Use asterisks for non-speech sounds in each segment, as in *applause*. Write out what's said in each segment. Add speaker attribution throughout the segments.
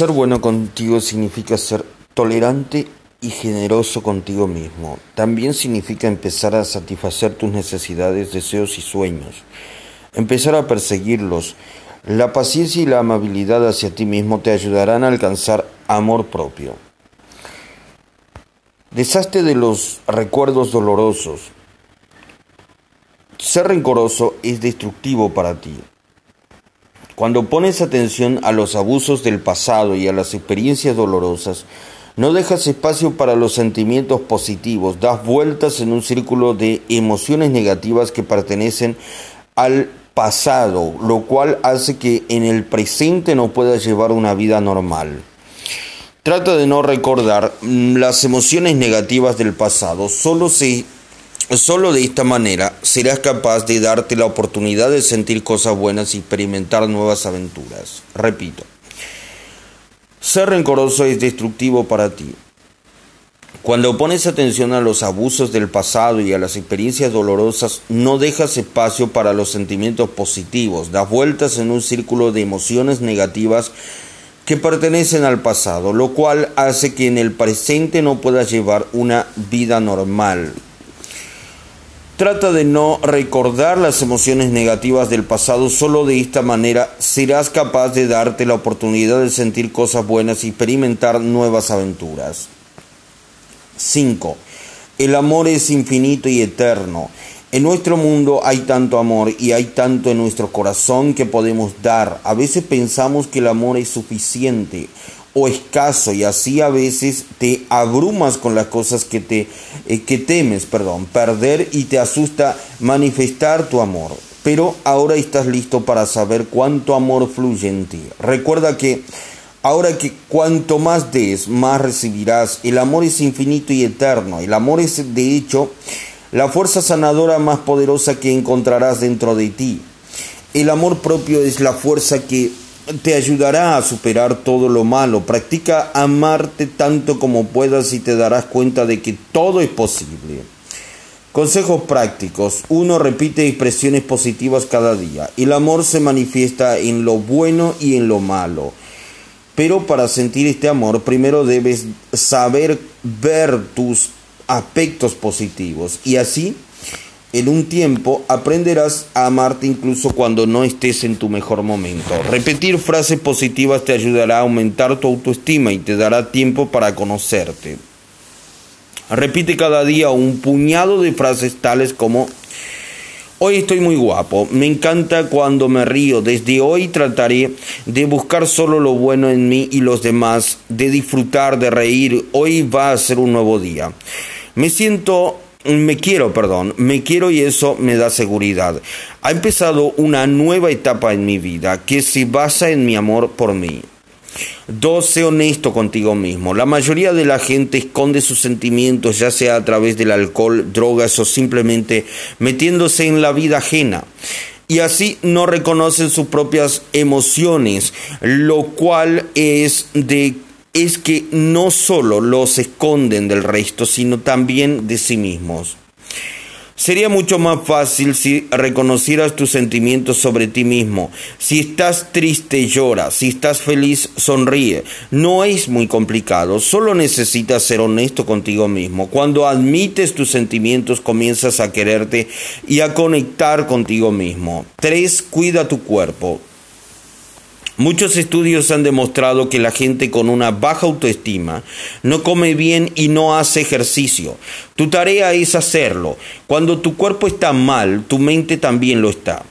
Speaker 1: Ser bueno contigo significa ser tolerante y generoso contigo mismo. También significa empezar a satisfacer tus necesidades, deseos y sueños. Empezar a perseguirlos. La paciencia y la amabilidad hacia ti mismo te ayudarán a alcanzar amor propio. Deshazte de los recuerdos dolorosos. Ser rencoroso es destructivo para ti. Cuando pones atención a los abusos del pasado y a las experiencias dolorosas, no dejas espacio para los sentimientos positivos, das vueltas en un círculo de emociones negativas que pertenecen al pasado, lo cual hace que en el presente no puedas llevar una vida normal. Trata de no recordar mm, las emociones negativas del pasado. Solo, si, solo de esta manera serás capaz de darte la oportunidad de sentir cosas buenas y experimentar nuevas aventuras. Repito, ser rencoroso es destructivo para ti. Cuando pones atención a los abusos del pasado y a las experiencias dolorosas, no dejas espacio para los sentimientos positivos, das vueltas en un círculo de emociones negativas que pertenecen al pasado, lo cual hace que en el presente no puedas llevar una vida normal. Trata de no recordar las emociones negativas del pasado, solo de esta manera serás capaz de darte la oportunidad de sentir cosas buenas y experimentar nuevas aventuras. 5. El amor es infinito y eterno. En nuestro mundo hay tanto amor y hay tanto en nuestro corazón que podemos dar. A veces pensamos que el amor es suficiente o escaso y así a veces te abrumas con las cosas que te eh, que temes, perdón, perder y te asusta manifestar tu amor. Pero ahora estás listo para saber cuánto amor fluye en ti. Recuerda que ahora que cuanto más des, más recibirás. El amor es infinito y eterno. El amor es de hecho la fuerza sanadora más poderosa que encontrarás dentro de ti. El amor propio es la fuerza que te ayudará a superar todo lo malo. Practica amarte tanto como puedas y te darás cuenta de que todo es posible. Consejos prácticos. Uno Repite expresiones positivas cada día. El amor se manifiesta en lo bueno y en lo malo. Pero para sentir este amor, primero debes saber ver tus aspectos positivos y así en un tiempo aprenderás a amarte incluso cuando no estés en tu mejor momento. Repetir frases positivas te ayudará a aumentar tu autoestima y te dará tiempo para conocerte. Repite cada día un puñado de frases tales como Hoy estoy muy guapo, me encanta cuando me río, desde hoy trataré de buscar solo lo bueno en mí y los demás, de disfrutar, de reír, hoy va a ser un nuevo día. Me siento, me quiero, perdón, me quiero y eso me da seguridad. Ha empezado una nueva etapa en mi vida que se basa en mi amor por mí. Dos, sé honesto contigo mismo. La mayoría de la gente esconde sus sentimientos, ya sea a través del alcohol, drogas o simplemente metiéndose en la vida ajena. Y así no reconocen sus propias emociones, lo cual es de es que no solo los esconden del resto, sino también de sí mismos. Sería mucho más fácil si reconocieras tus sentimientos sobre ti mismo. Si estás triste, llora. Si estás feliz, sonríe. No es muy complicado. Solo necesitas ser honesto contigo mismo. Cuando admites tus sentimientos, comienzas a quererte y a conectar contigo mismo. 3. Cuida tu cuerpo. Muchos estudios han demostrado que la gente con una baja autoestima no come bien y no hace ejercicio. Tu tarea es hacerlo. Cuando tu cuerpo está mal, tu mente también lo está.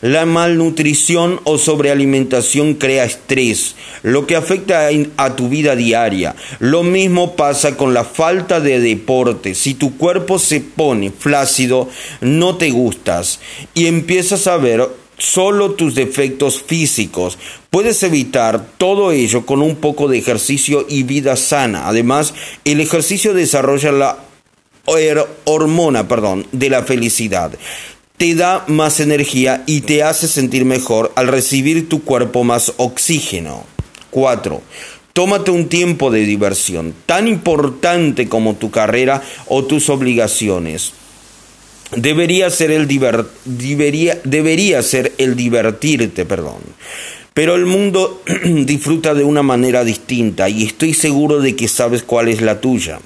Speaker 1: La malnutrición o sobrealimentación crea estrés, lo que afecta a tu vida diaria. Lo mismo pasa con la falta de deporte. Si tu cuerpo se pone flácido, no te gustas y empiezas a ver solo tus defectos físicos. Puedes evitar todo ello con un poco de ejercicio y vida sana. Además, el ejercicio desarrolla la hormona, perdón, de la felicidad. Te da más energía y te hace sentir mejor al recibir tu cuerpo más oxígeno. 4. Tómate un tiempo de diversión, tan importante como tu carrera o tus obligaciones debería ser el debería, debería ser el divertirte, perdón. pero el mundo *clears throat* disfruta de una manera distinta y estoy seguro de que sabes cuál es la tuya.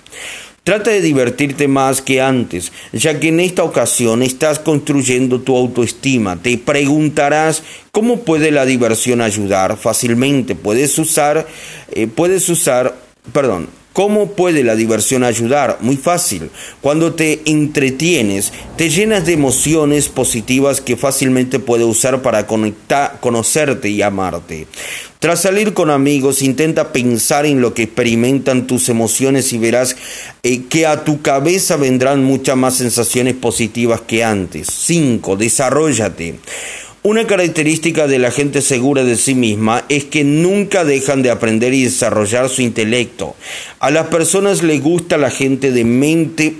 Speaker 1: Trata de divertirte más que antes, ya que en esta ocasión estás construyendo tu autoestima. Te preguntarás cómo puede la diversión ayudar. Fácilmente puedes usar, eh, puedes usar, perdón, ¿Cómo puede la diversión ayudar? Muy fácil. Cuando te entretienes, te llenas de emociones positivas que fácilmente puedes usar para conectar, conocerte y amarte. Tras salir con amigos, intenta pensar en lo que experimentan tus emociones y verás eh, que a tu cabeza vendrán muchas más sensaciones positivas que antes. 5. Desarrollate. Una característica de la gente segura de sí misma es que nunca dejan de aprender y desarrollar su intelecto. A las personas les gusta la gente de mente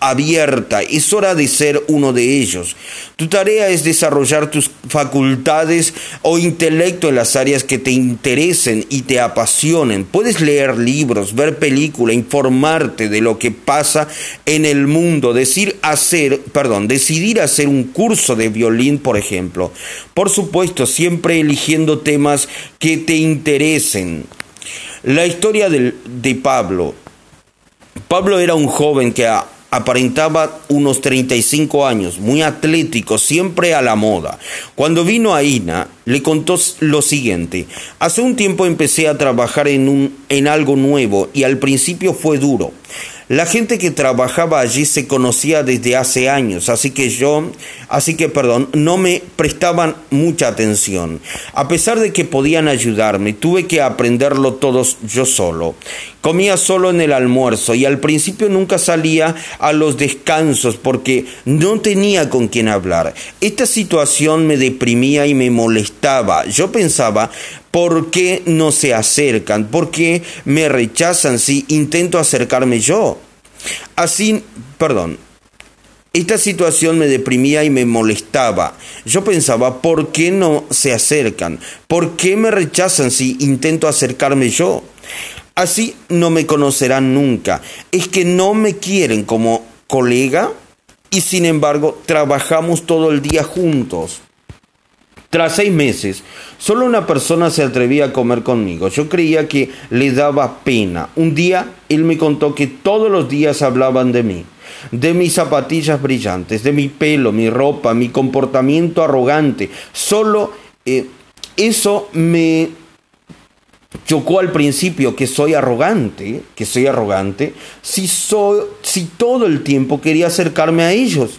Speaker 1: abierta. Es hora de ser uno de ellos. Tu tarea es desarrollar tus facultades o intelecto en las áreas que te interesen y te apasionen. Puedes leer libros, ver películas, informarte de lo que pasa en el mundo, decir hacer, perdón, decidir hacer un curso de violín, por ejemplo. Por supuesto, siempre eligiendo temas que te interesen. La historia de, de Pablo. Pablo era un joven que a aparentaba unos 35 años, muy atlético, siempre a la moda. Cuando vino a Ina, le contó lo siguiente, hace un tiempo empecé a trabajar en, un, en algo nuevo y al principio fue duro. La gente que trabajaba allí se conocía desde hace años, así que yo, así que perdón, no me prestaban mucha atención. A pesar de que podían ayudarme, tuve que aprenderlo todos yo solo. Comía solo en el almuerzo y al principio nunca salía a los descansos porque no tenía con quién hablar. Esta situación me deprimía y me molestaba. Yo pensaba, ¿Por qué no se acercan? ¿Por qué me rechazan si intento acercarme yo? Así, perdón, esta situación me deprimía y me molestaba. Yo pensaba, ¿por qué no se acercan? ¿Por qué me rechazan si intento acercarme yo? Así no me conocerán nunca. Es que no me quieren como colega y sin embargo trabajamos todo el día juntos. Tras seis meses, solo una persona se atrevía a comer conmigo. Yo creía que le daba pena. Un día él me contó que todos los días hablaban de mí, de mis zapatillas brillantes, de mi pelo, mi ropa, mi comportamiento arrogante. Solo eh, eso me chocó al principio que soy arrogante, que soy arrogante, si, soy, si todo el tiempo quería acercarme a ellos.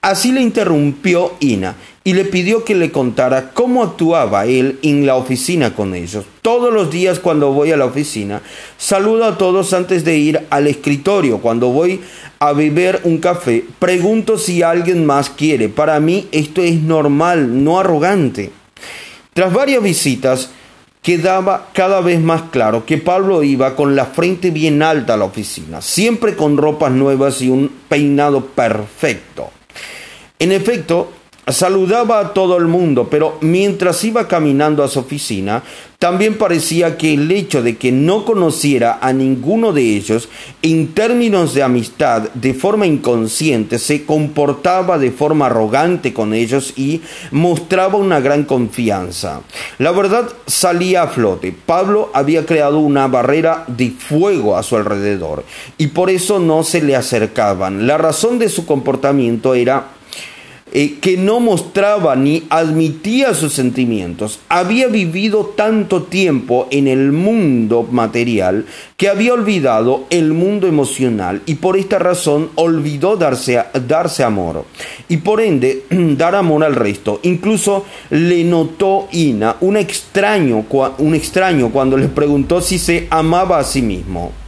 Speaker 1: Así le interrumpió Ina y le pidió que le contara cómo actuaba él en la oficina con ellos. Todos los días cuando voy a la oficina, saludo a todos antes de ir al escritorio. Cuando voy a beber un café, pregunto si alguien más quiere. Para mí esto es normal, no arrogante. Tras varias visitas, quedaba cada vez más claro que Pablo iba con la frente bien alta a la oficina, siempre con ropas nuevas y un peinado perfecto. En efecto, saludaba a todo el mundo, pero mientras iba caminando a su oficina, también parecía que el hecho de que no conociera a ninguno de ellos en términos de amistad de forma inconsciente, se comportaba de forma arrogante con ellos y mostraba una gran confianza. La verdad salía a flote. Pablo había creado una barrera de fuego a su alrededor y por eso no se le acercaban. La razón de su comportamiento era eh, que no mostraba ni admitía sus sentimientos. Había vivido tanto tiempo en el mundo material que había olvidado el mundo emocional y por esta razón olvidó darse, darse amor y por ende *clears throat* dar amor al resto. Incluso le notó Ina un extraño, un extraño cuando le preguntó si se amaba a sí mismo.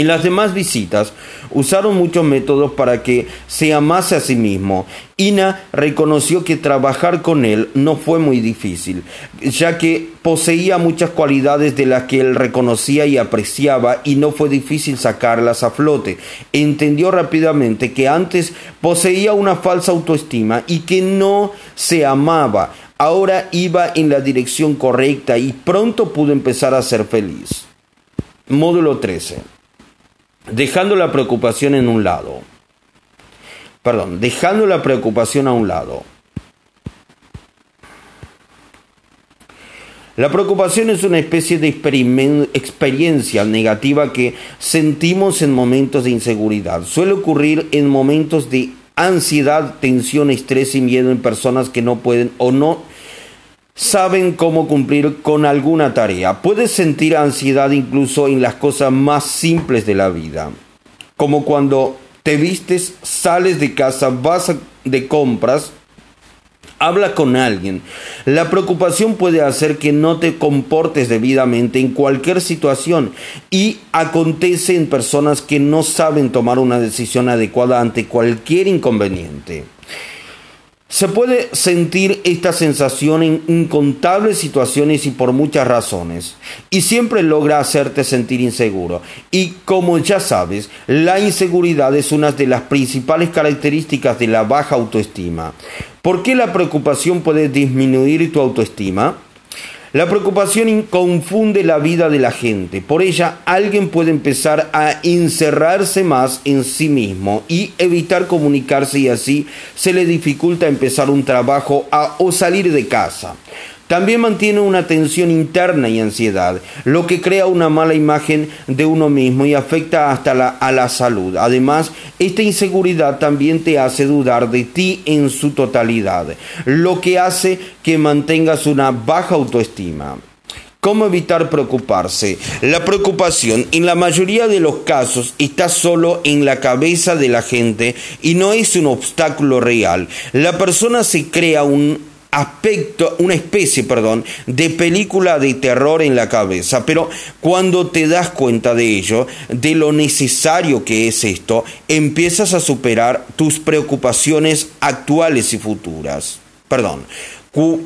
Speaker 1: En las demás visitas usaron muchos métodos para que se amase a sí mismo. Ina reconoció que trabajar con él no fue muy difícil, ya que poseía muchas cualidades de las que él reconocía y apreciaba y no fue difícil sacarlas a flote. Entendió rápidamente que antes poseía una falsa autoestima y que no se amaba. Ahora iba en la dirección correcta y pronto pudo empezar a ser feliz. Módulo 13 dejando la preocupación en un lado. Perdón, dejando la preocupación a un lado. La preocupación es una especie de experiencia negativa que sentimos en momentos de inseguridad. Suele ocurrir en momentos de ansiedad, tensión, estrés y miedo en personas que no pueden o no saben cómo cumplir con alguna tarea. Puedes sentir ansiedad incluso en las cosas más simples de la vida, como cuando te vistes, sales de casa, vas de compras, habla con alguien. La preocupación puede hacer que no te comportes debidamente en cualquier situación y acontece en personas que no saben tomar una decisión adecuada ante cualquier inconveniente. Se puede sentir esta sensación en incontables situaciones y por muchas razones, y siempre logra hacerte sentir inseguro. Y como ya sabes, la inseguridad es una de las principales características de la baja autoestima. ¿Por qué la preocupación puede disminuir tu autoestima? La preocupación confunde la vida de la gente. Por ella, alguien puede empezar a encerrarse más en sí mismo y evitar comunicarse y así se le dificulta empezar un trabajo o salir de casa. También mantiene una tensión interna y ansiedad, lo que crea una mala imagen de uno mismo y afecta hasta la, a la salud. Además, esta inseguridad también te hace dudar de ti en su totalidad, lo que hace que mantengas una baja autoestima. ¿Cómo evitar preocuparse? La preocupación en la mayoría de los casos está solo en la cabeza de la gente y no es un obstáculo real. La persona se crea un aspecto, una especie, perdón, de película de terror en la cabeza, pero cuando te das cuenta de ello, de lo necesario que es esto, empiezas a superar tus preocupaciones actuales y futuras. Perdón.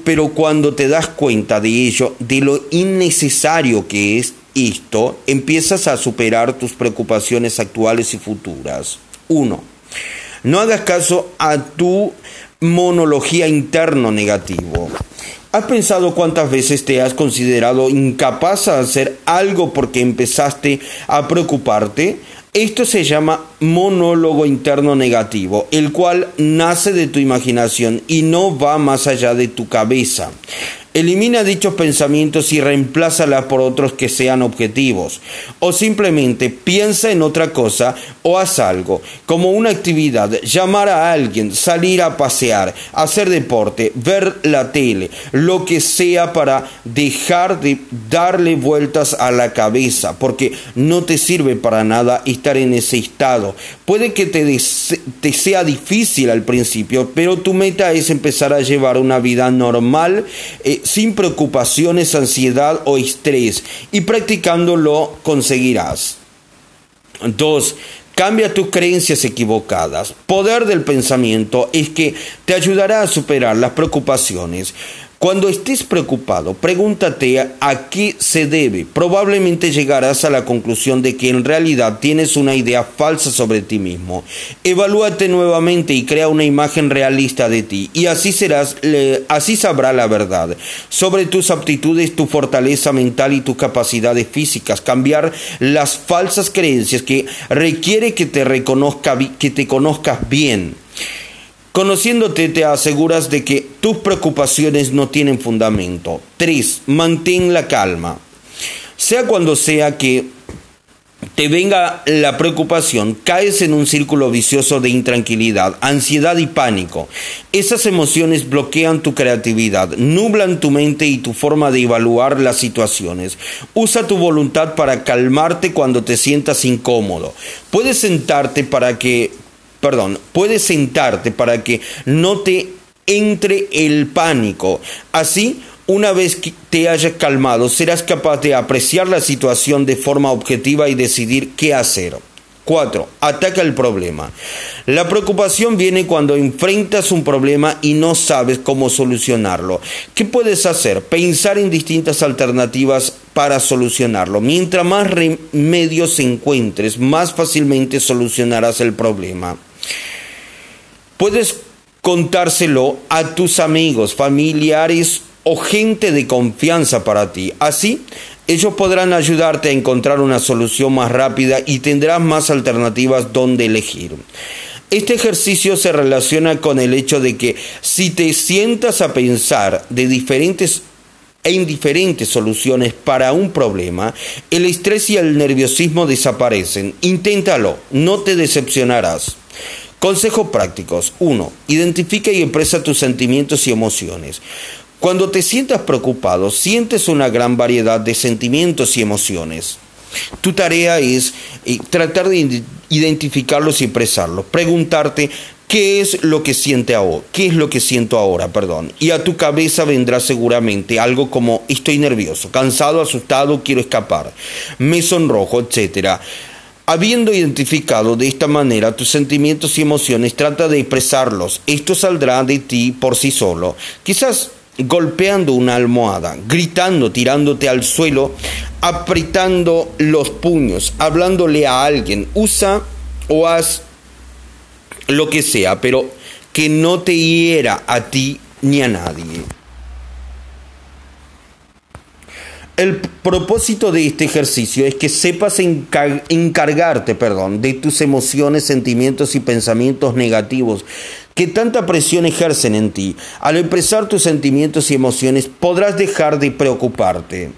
Speaker 1: Pero cuando te das cuenta de ello, de lo innecesario que es esto, empiezas a superar tus preocupaciones actuales y futuras. Uno, no hagas caso a tu monología interno negativo. ¿Has pensado cuántas veces te has considerado incapaz de hacer algo porque empezaste a preocuparte? Esto se llama monólogo interno negativo, el cual nace de tu imaginación y no va más allá de tu cabeza. Elimina dichos pensamientos y reemplázalas por otros que sean objetivos. O simplemente piensa en otra cosa o haz algo, como una actividad, llamar a alguien, salir a pasear, hacer deporte, ver la tele, lo que sea para dejar de darle vueltas a la cabeza, porque no te sirve para nada estar en ese estado. Puede que te, sea difícil al principio, pero tu meta es empezar a llevar una vida normal. Eh, sin preocupaciones, ansiedad o estrés y practicándolo conseguirás. 2. Cambia tus creencias equivocadas. Poder del pensamiento es que te ayudará a superar las preocupaciones. Cuando estés preocupado, pregúntate a qué se debe. Probablemente llegarás a la conclusión de que en realidad tienes una idea falsa sobre ti mismo. Evalúate nuevamente y crea una imagen realista de ti y así serás así sabrá la verdad sobre tus aptitudes, tu fortaleza mental y tus capacidades físicas. Cambiar las falsas creencias que requiere que te reconozca que te conozcas bien. Conociéndote te aseguras de que tus preocupaciones no tienen fundamento. 3. Mantén la calma. Sea cuando sea que te venga la preocupación, caes en un círculo vicioso de intranquilidad, ansiedad y pánico. Esas emociones bloquean tu creatividad, nublan tu mente y tu forma de evaluar las situaciones. Usa tu voluntad para calmarte cuando te sientas incómodo. Puedes sentarte para que perdón, puedes sentarte para que no te entre el pánico. Así, una vez que te hayas calmado, serás capaz de apreciar la situación de forma objetiva y decidir qué hacer. 4. Ataca el problema. La preocupación viene cuando enfrentas un problema y no sabes cómo solucionarlo. ¿Qué puedes hacer? Pensar en distintas alternativas para solucionarlo. Mientras más remedios encuentres, más fácilmente solucionarás el problema. Puedes contárselo a tus amigos, familiares o gente de confianza para ti. Así, ellos podrán ayudarte a encontrar una solución más rápida y tendrás más alternativas donde elegir. Este ejercicio se relaciona con el hecho de que si te sientas a pensar de diferentes e indiferentes soluciones para un problema, el estrés y el nerviosismo desaparecen. Inténtalo, no te decepcionarás. Consejos prácticos. 1. Identifica y expresa tus sentimientos y emociones. Cuando te sientas preocupado, sientes una gran variedad de sentimientos y emociones. Tu tarea es eh, tratar de identificarlos y expresarlos. Preguntarte qué es lo que siente ahora, qué es lo que siento ahora, perdón. Y a tu cabeza vendrá seguramente algo como estoy nervioso, cansado, asustado, quiero escapar, me sonrojo, etcétera. Habiendo identificado de esta manera tus sentimientos y emociones, trata de expresarlos. Esto saldrá de ti por sí solo. Quizás golpeando una almohada, gritando, tirándote al suelo, apretando los puños, hablándole a alguien. Usa o haz lo que sea, pero que no te hiera a ti ni a nadie. El propósito de este ejercicio es que sepas encargarte, perdón, de tus emociones, sentimientos y pensamientos negativos que tanta presión ejercen en ti. Al expresar tus sentimientos y emociones podrás dejar de preocuparte.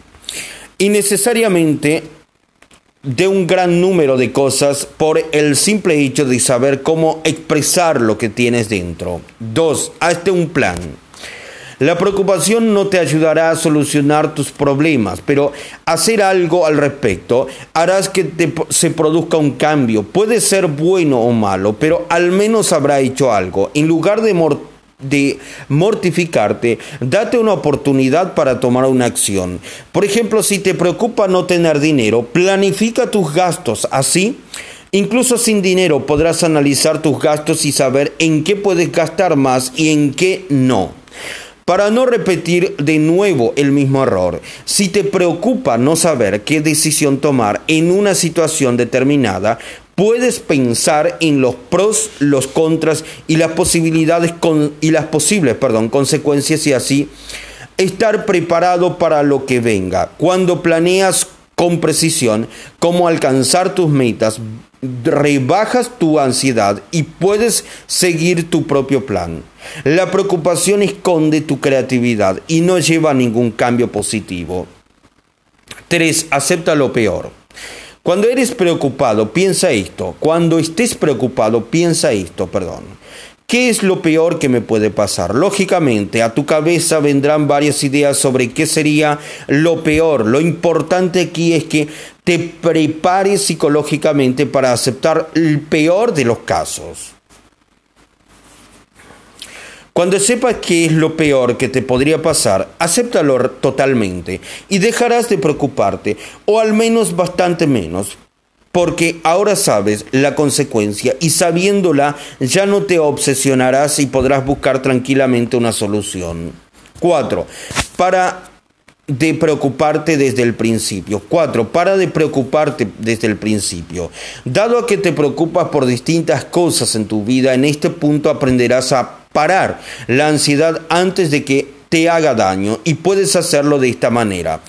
Speaker 1: Y necesariamente de un gran número de cosas por el simple hecho de saber cómo expresar lo que tienes dentro. Dos, hazte un plan. La preocupación no te ayudará a solucionar tus problemas, pero hacer algo al respecto harás que se produzca un cambio. Puede ser bueno o malo, pero al menos habrá hecho algo. En lugar de, de mortificarte, date una oportunidad para tomar una acción. Por ejemplo, si te preocupa no tener dinero, planifica tus gastos. Así, Incluso sin dinero podrás analizar tus gastos y saber en qué puedes gastar más y en qué no para no repetir de nuevo el mismo error. Si te preocupa no saber qué decisión tomar en una situación determinada, puedes pensar en los pros, los contras y las posibilidades y las posibles, perdón, consecuencias y así estar preparado para lo que venga. Cuando planeas con precisión cómo alcanzar tus metas, rebajas tu ansiedad y puedes seguir tu propio plan. La preocupación esconde tu creatividad y no lleva a ningún cambio positivo. 3. Acepta lo peor. Cuando eres preocupado, piensa esto. Cuando estés preocupado, piensa esto, perdón. ¿Qué es lo peor que me puede pasar? Lógicamente, a tu cabeza vendrán varias ideas sobre qué sería lo peor. Lo importante aquí es que te prepares psicológicamente para aceptar el peor de los casos. Cuando sepas qué es lo peor que te podría pasar, acéptalo totalmente y dejarás de preocuparte, o al menos bastante menos, porque ahora sabes la consecuencia y sabiéndola ya no te obsesionarás y podrás buscar tranquilamente una solución. 4. Para de preocuparte desde el principio. 4. Para de preocuparte desde el principio. Dado que te preocupas por distintas cosas en tu vida, en este punto aprenderás a parar la ansiedad antes de que te haga daño y puedes hacerlo de esta manera.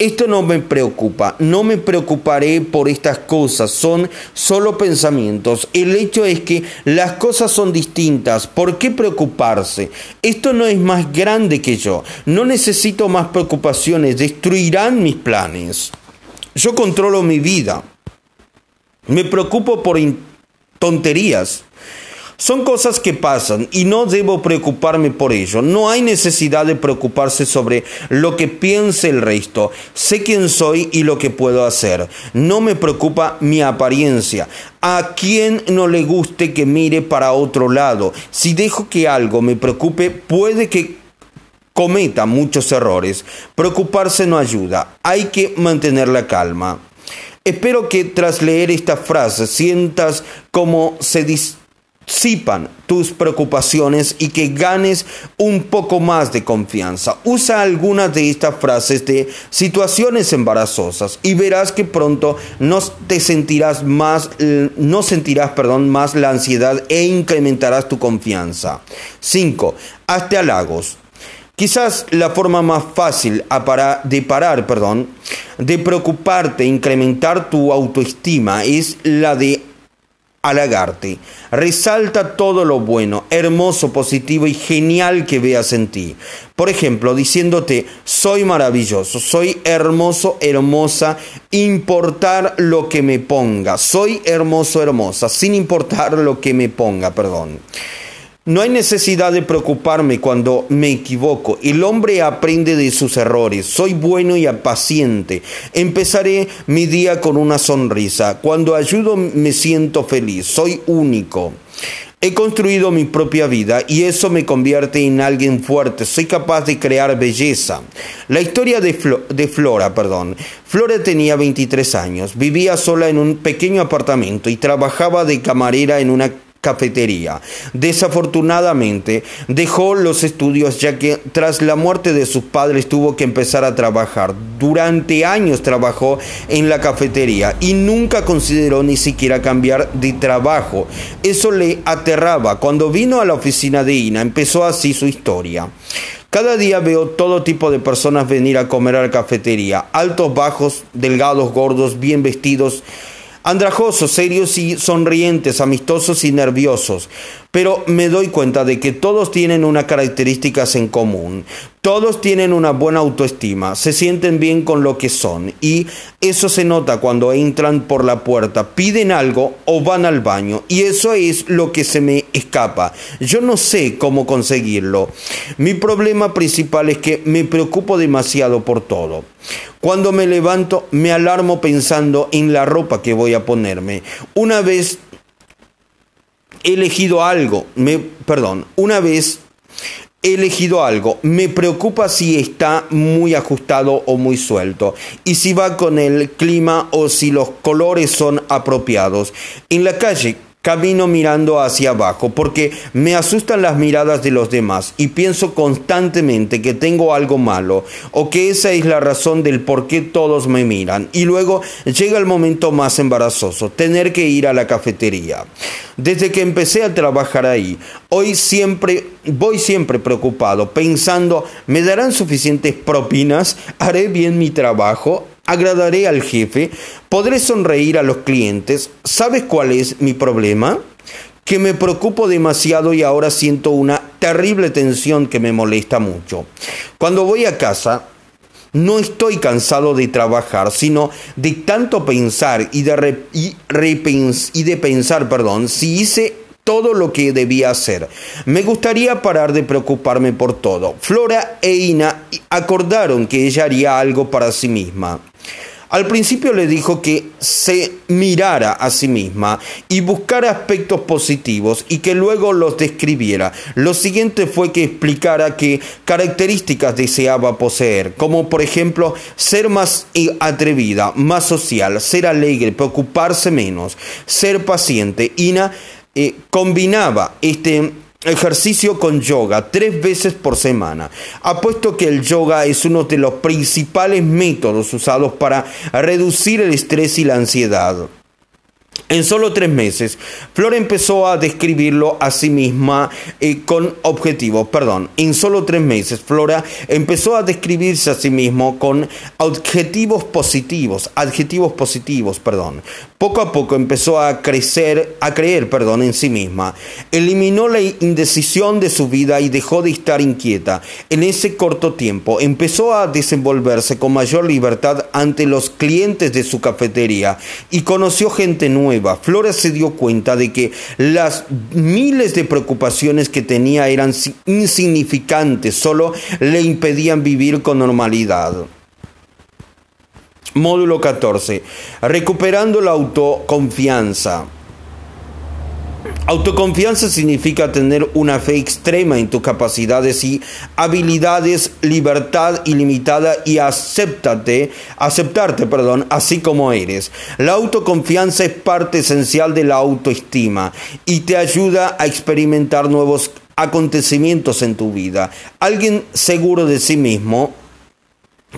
Speaker 1: Esto no me preocupa, no me preocuparé por estas cosas, son solo pensamientos. El hecho es que las cosas son distintas, ¿por qué preocuparse? Esto no es más grande que yo, no necesito más preocupaciones, destruirán mis planes. Yo controlo mi vida, me preocupo por tonterías. Son cosas que pasan y no debo preocuparme por ello. No hay necesidad de preocuparse sobre lo que piense el resto. Sé quién soy y lo que puedo hacer. No me preocupa mi apariencia. A quien no le guste que mire para otro lado. Si dejo que algo me preocupe, puede que cometa muchos errores. Preocuparse no ayuda. Hay que mantener la calma. Espero que tras leer esta frase sientas como se dice disipan tus preocupaciones y que ganes un poco más de confianza. Usa algunas de estas frases de situaciones embarazosas y verás que pronto no te sentirás más no sentirás, perdón, más la ansiedad e incrementarás tu confianza. 5. Hazte halagos. Quizás la forma más fácil de parar, perdón, de preocuparte, incrementar tu autoestima es la de halagarte. Resalta todo lo bueno, hermoso, positivo y genial que veas en ti. Por ejemplo, diciéndote, soy maravilloso, soy hermoso, hermosa, importar lo que me ponga. Soy hermoso, hermosa, sin importar lo que me ponga, perdón. No hay necesidad de preocuparme cuando me equivoco. El hombre aprende de sus errores. Soy bueno y paciente. Empezaré mi día con una sonrisa. Cuando ayudo me siento feliz. Soy único. He construido mi propia vida y eso me convierte en alguien fuerte. Soy capaz de crear belleza. La historia de, de, Flora, perdón. Flora tenía 23 años, vivía sola en un pequeño apartamento y trabajaba de camarera en una cafetería. Desafortunadamente dejó los estudios ya que tras la muerte de sus padres tuvo que empezar a trabajar. Durante años trabajó en la cafetería y nunca consideró ni siquiera cambiar de trabajo. Eso le aterraba. Cuando vino a la oficina de Ina empezó así su historia. Cada día veo todo tipo de personas venir a comer a la cafetería, altos, bajos, delgados, gordos, bien vestidos, andrajosos, serios y sonrientes, amistosos y nerviosos. Pero me doy cuenta de que todos tienen unas características en común. Todos tienen una buena autoestima, se sienten bien con lo que son y eso se nota cuando entran por la puerta, piden algo o van al baño y eso es lo que se me escapa. Yo no sé cómo conseguirlo. Mi problema principal es que me preocupo demasiado por todo. Cuando me levanto me alarmo pensando en la ropa que voy a ponerme. Una vez he elegido algo, me, perdón, una vez he elegido algo, me preocupa si está muy ajustado o muy suelto y si va con el clima o si los colores son apropiados. En la calle Camino mirando hacia abajo porque me asustan las miradas de los demás y pienso constantemente que tengo algo malo o que esa es la razón del por qué todos me miran. Y luego llega el momento más embarazoso, tener que ir a la cafetería. Desde que empecé a trabajar ahí, hoy siempre voy siempre preocupado, pensando, ¿me darán suficientes propinas? ¿Haré bien mi trabajo? Agradaré al jefe, podré sonreír a los clientes. ¿Sabes cuál es mi problema? Que me preocupo demasiado y ahora siento una terrible tensión que me molesta mucho. Cuando voy a casa, no estoy cansado de trabajar, sino de tanto pensar y de, y, y de pensar, perdón, si hice todo lo que debía hacer. Me gustaría parar de preocuparme por todo. Flora e Ina acordaron que ella haría algo para sí misma. Al principio le dijo que se mirara a sí misma y buscara aspectos positivos y que luego los describiera. Lo siguiente fue que explicara qué características deseaba poseer, como por ejemplo ser más atrevida, más social, ser alegre, preocuparse menos, ser paciente. Ina eh, combinaba este ejercicio con yoga tres veces por semana. Apuesto que el yoga es uno de los principales métodos usados para reducir el estrés y la ansiedad. En solo tres meses, Flora empezó a describirlo a sí misma eh, con objetivos, perdón, en solo tres meses, Flora empezó a describirse a sí mismo con objetivos positivos, adjetivos positivos, perdón. Poco a poco empezó a crecer, a creer, perdón, en sí misma. Eliminó la indecisión de su vida y dejó de estar inquieta. En ese corto tiempo empezó a desenvolverse con mayor libertad ante los clientes de su cafetería y conoció gente nueva. Flora se dio cuenta de que las miles de preocupaciones que tenía eran insignificantes, solo le impedían vivir con normalidad. Módulo 14. Recuperando la autoconfianza. Autoconfianza significa tener una fe extrema en tus capacidades y habilidades, libertad ilimitada y acéptate, aceptarte, perdón, así como eres. La autoconfianza es parte esencial de la autoestima y te ayuda a experimentar nuevos acontecimientos en tu vida. Alguien seguro de sí mismo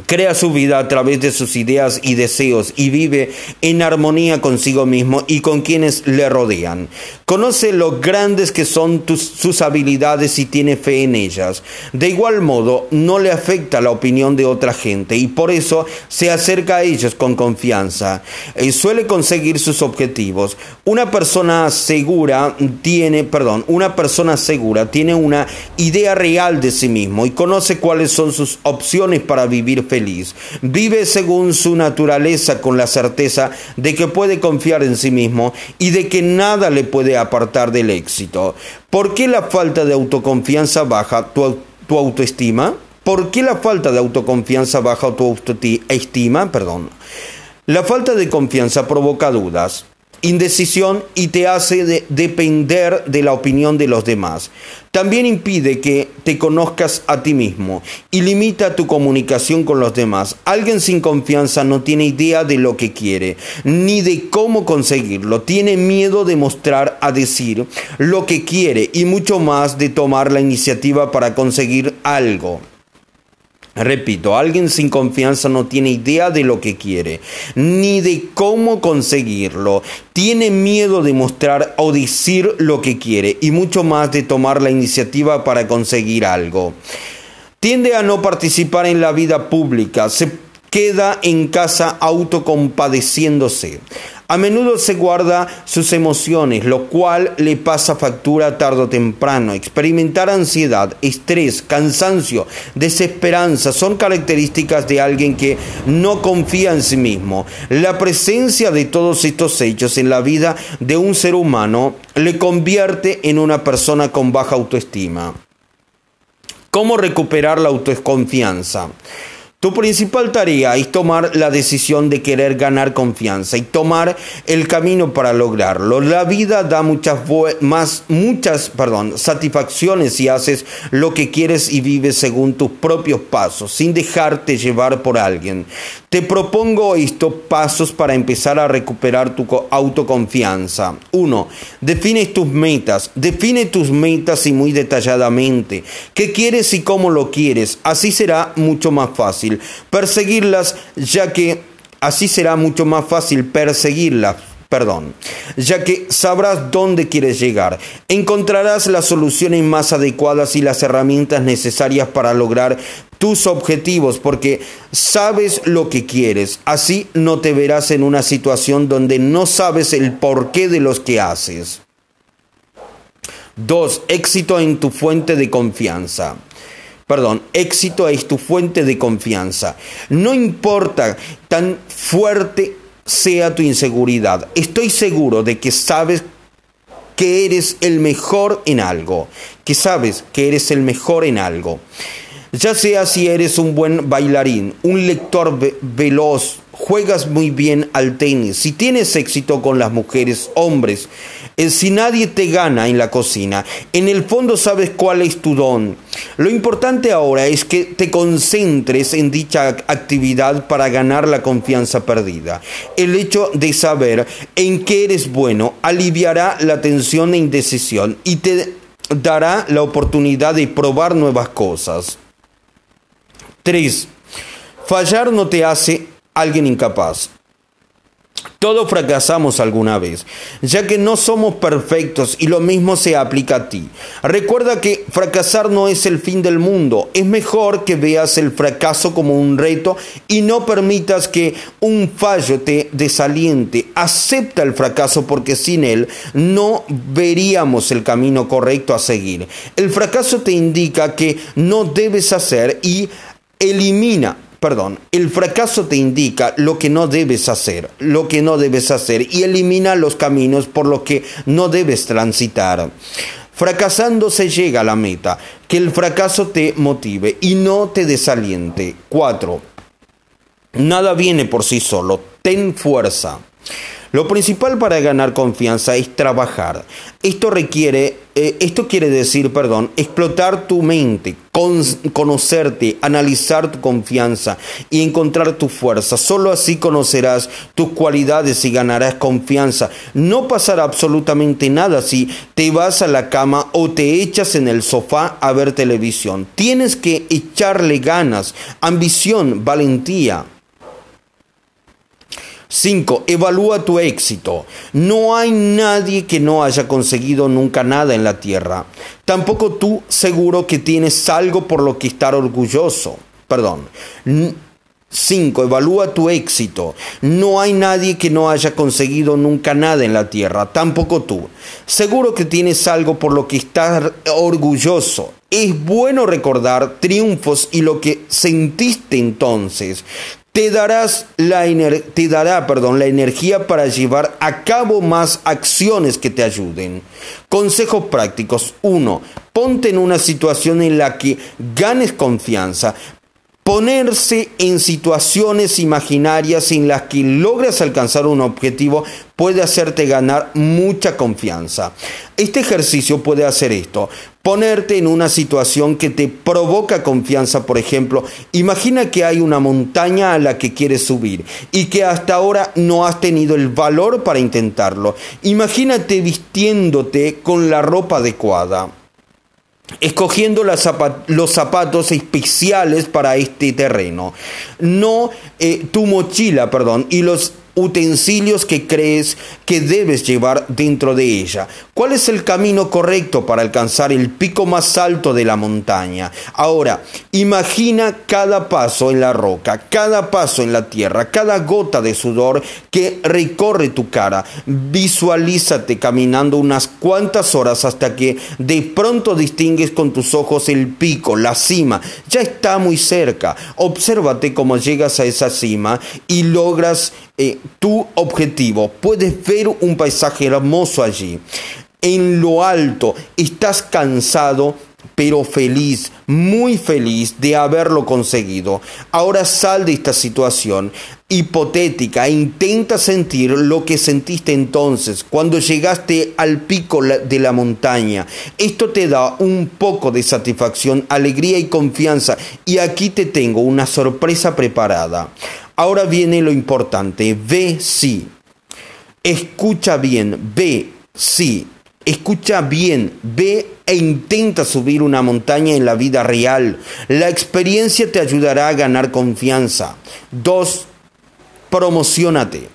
Speaker 1: crea su vida a través de sus ideas y deseos y vive en armonía consigo mismo y con quienes le rodean. Conoce lo grandes que son sus habilidades y tiene fe en ellas. De igual modo, no le afecta la opinión de otra gente y por eso se acerca a ellos con confianza. eh, suele conseguir sus objetivos. Una persona segura tiene, perdón, una persona segura tiene una idea real de sí mismo y conoce cuáles son sus opciones para vivir feliz. Vive según su naturaleza con la certeza de que puede confiar en sí mismo y de que nada le puede apartar del éxito. ¿Por qué la falta de autoconfianza baja tu, tu autoestima? ¿Por qué la falta de autoconfianza baja tu autoestima? Perdón. La falta de confianza provoca dudas, indecisión y te hace depender de la opinión de los demás. También impide que te conozcas a ti mismo y limita tu comunicación con los demás. Alguien sin confianza no tiene idea de lo que quiere, ni de cómo conseguirlo. Tiene miedo de mostrar a decir lo que quiere y mucho más de tomar la iniciativa para conseguir algo. Repito, alguien sin confianza no tiene idea de lo que quiere, ni de cómo conseguirlo. Tiene miedo de mostrar o decir lo que quiere y mucho más de tomar la iniciativa para conseguir algo. Tiende a no participar en la vida pública, se queda en casa autocompadeciéndose. A menudo se guarda sus emociones, lo cual le pasa factura tarde o temprano. Experimentar ansiedad, estrés, cansancio, desesperanza son características de alguien que no confía en sí mismo. La presencia de todos estos hechos en la vida de un ser humano le convierte en una persona con baja autoestima. ¿Cómo recuperar la autoconfianza? Tu principal tarea es tomar la decisión de querer ganar confianza y tomar el camino para lograrlo. La vida da muchas más muchas, perdón, satisfacciones si haces lo que quieres y vives según tus propios pasos, sin dejarte llevar por alguien. Te propongo estos pasos para empezar a recuperar tu autoconfianza. 1. Define tus metas. Define tus metas y muy detalladamente. ¿Qué quieres y cómo lo quieres? Así será mucho más fácil perseguirlas, ya que así será mucho más fácil perseguirlas perdón, ya que sabrás dónde quieres llegar. Encontrarás las soluciones más adecuadas y las herramientas necesarias para lograr tus objetivos porque sabes lo que quieres. Así no te verás en una situación donde no sabes el porqué de los que haces. 2. Éxito en tu fuente de confianza perdón, éxito es tu fuente de confianza. No importa tan fuerte sea tu inseguridad, estoy seguro de que sabes que eres el mejor en algo, que sabes que eres el mejor en algo. Ya sea si eres un buen bailarín, un lector veloz, juegas muy bien al tenis, si tienes éxito con las mujeres, hombres, si nadie te gana en la cocina, en el fondo sabes cuál es tu don. Lo importante ahora es que te concentres en dicha actividad para ganar la confianza perdida. El hecho de saber en qué eres bueno aliviará la tensión e indecisión y te dará la oportunidad de probar nuevas cosas. 3. Fallar no te hace alguien incapaz. Todos fracasamos alguna vez, ya que no somos perfectos y lo mismo se aplica a ti. Recuerda que fracasar no es el fin del mundo, es mejor que veas el fracaso como un reto y no permitas que un fallo te desaliente. Acepta el fracaso porque sin él no veríamos el camino correcto a seguir. El fracaso te indica que no debes hacer y elimina perdón, el fracaso te indica lo que no debes hacer, lo que no debes hacer y elimina los caminos por los que no debes transitar. Fracasando se llega a la meta, que el fracaso te motive y no te desaliente. 4. Nada viene por sí solo, ten fuerza. Lo principal para ganar confianza es trabajar. Esto requiere, eh, esto quiere decir, perdón, explotar tu mente, conocerte, analizar tu confianza y encontrar tu fuerza. Solo así conocerás tus cualidades y ganarás confianza. No pasará absolutamente nada si te vas a la cama o te echas en el sofá a ver televisión. Tienes que echarle ganas, ambición, valentía. 5. Evalúa tu éxito. No hay nadie que no haya conseguido nunca nada en la tierra. Tampoco tú seguro que tienes algo por lo que estar orgulloso. Perdón. 5. Evalúa tu éxito. No hay nadie que no haya conseguido nunca nada en la tierra, tampoco tú. Seguro que tienes algo por lo que estar orgulloso. Es bueno recordar triunfos y lo que sentiste entonces te, darás la te dará perdón, la energía para llevar a cabo más acciones que te ayuden. Consejos prácticos. 1. Ponte en una situación en la que ganes confianza. Ponerse en situaciones imaginarias en las que logras alcanzar un objetivo puede hacerte ganar mucha confianza. Este ejercicio puede hacer esto, ponerte en una situación que te provoca confianza, por ejemplo, imagina que hay una montaña a la que quieres subir y que hasta ahora no has tenido el valor para intentarlo. Imagínate vistiéndote con la ropa adecuada escogiendo los zapatos especiales para este terreno, no eh, tu mochila, perdón, y los utensilios que crees que debes llevar dentro de ella. ¿Cuál es el camino correcto para alcanzar el pico más alto de la montaña? Ahora, imagina cada paso en la roca, cada paso en la tierra, cada gota de sudor que recorre tu cara. Visualízate caminando unas cuantas horas hasta que de pronto distingues con tus ojos el pico, la cima. Ya está muy cerca. Obsérvate cómo llegas a esa cima y logras eh, tu objetivo. Puedes ver un paisaje hermoso allí. En lo alto estás cansado, pero feliz, muy feliz de haberlo conseguido. Ahora sal de esta situación hipotética e intenta sentir lo que sentiste entonces cuando llegaste al pico de la montaña. Esto te da un poco de satisfacción, alegría y confianza. Y aquí te tengo una sorpresa preparada. Ahora viene lo importante, ve sí. Escucha bien, ve sí. Escucha bien, ve e intenta subir una montaña en la vida real. La experiencia te ayudará a ganar confianza. Dos, promocionate.